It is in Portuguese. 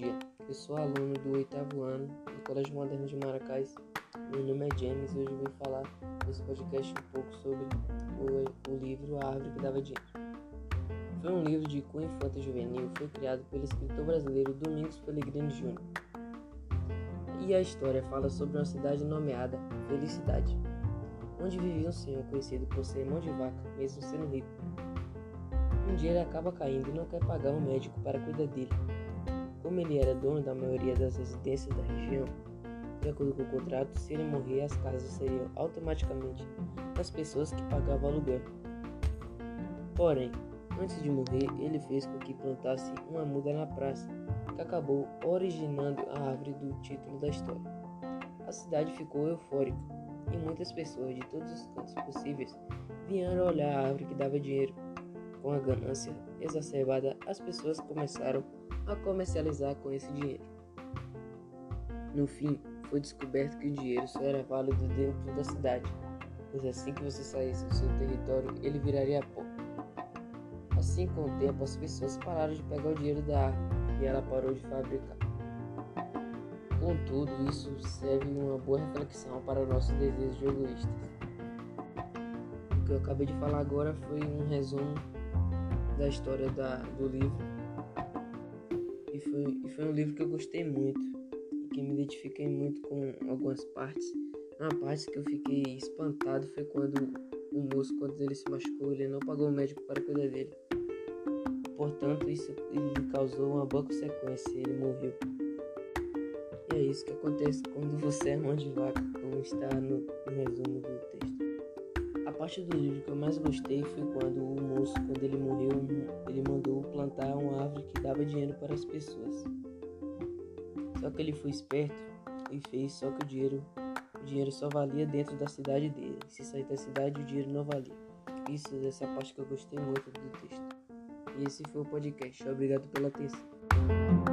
Eu sou aluno do oitavo ano do Colégio Moderno de Maracás. Meu nome é James e hoje vou falar nesse podcast um pouco sobre o, o livro A Árvore que Dava Dinheiro. Foi um livro de cunho infanto juvenil foi criado pelo escritor brasileiro Domingos Pellegrini Jr. E a história fala sobre uma cidade nomeada Felicidade, onde vivia um senhor conhecido por ser mão de vaca, mesmo sendo rico. Um dia ele acaba caindo e não quer pagar um médico para cuidar dele como ele era dono da maioria das residências da região, de acordo com o contrato, se ele morrer, as casas seriam automaticamente das pessoas que pagavam aluguel. Porém, antes de morrer, ele fez com que plantasse uma muda na praça, que acabou originando a árvore do título da história. A cidade ficou eufórica e muitas pessoas de todos os cantos possíveis vieram olhar a árvore que dava dinheiro. Com a ganância exacerbada, as pessoas começaram a comercializar com esse dinheiro. No fim, foi descoberto que o dinheiro só era válido dentro da cidade, pois assim que você saísse do seu território, ele viraria pó. Assim, com o tempo, as pessoas pararam de pegar o dinheiro da árvore e ela parou de fabricar. Contudo, isso serve uma boa reflexão para nossos desejos egoístas. O que eu acabei de falar agora foi um resumo da história da, do livro foi, e foi um livro que eu gostei muito e que me identifiquei muito com algumas partes. Uma parte que eu fiquei espantado foi quando o moço, quando ele se machucou, ele não pagou o médico para cuidar dele. Portanto, isso lhe causou uma boa consequência, ele morreu. E é isso que acontece quando você é mão de vaca, como está no, no resumo do texto. A parte do livro que eu mais gostei foi quando o moço, quando ele morreu, ele mandou plantar uma árvore que dava dinheiro para as pessoas. Só que ele foi esperto e fez só que o dinheiro, o dinheiro só valia dentro da cidade dele. Se sair da cidade, o dinheiro não valia. Isso, essa é parte que eu gostei muito do texto. E esse foi o podcast. Obrigado pela atenção.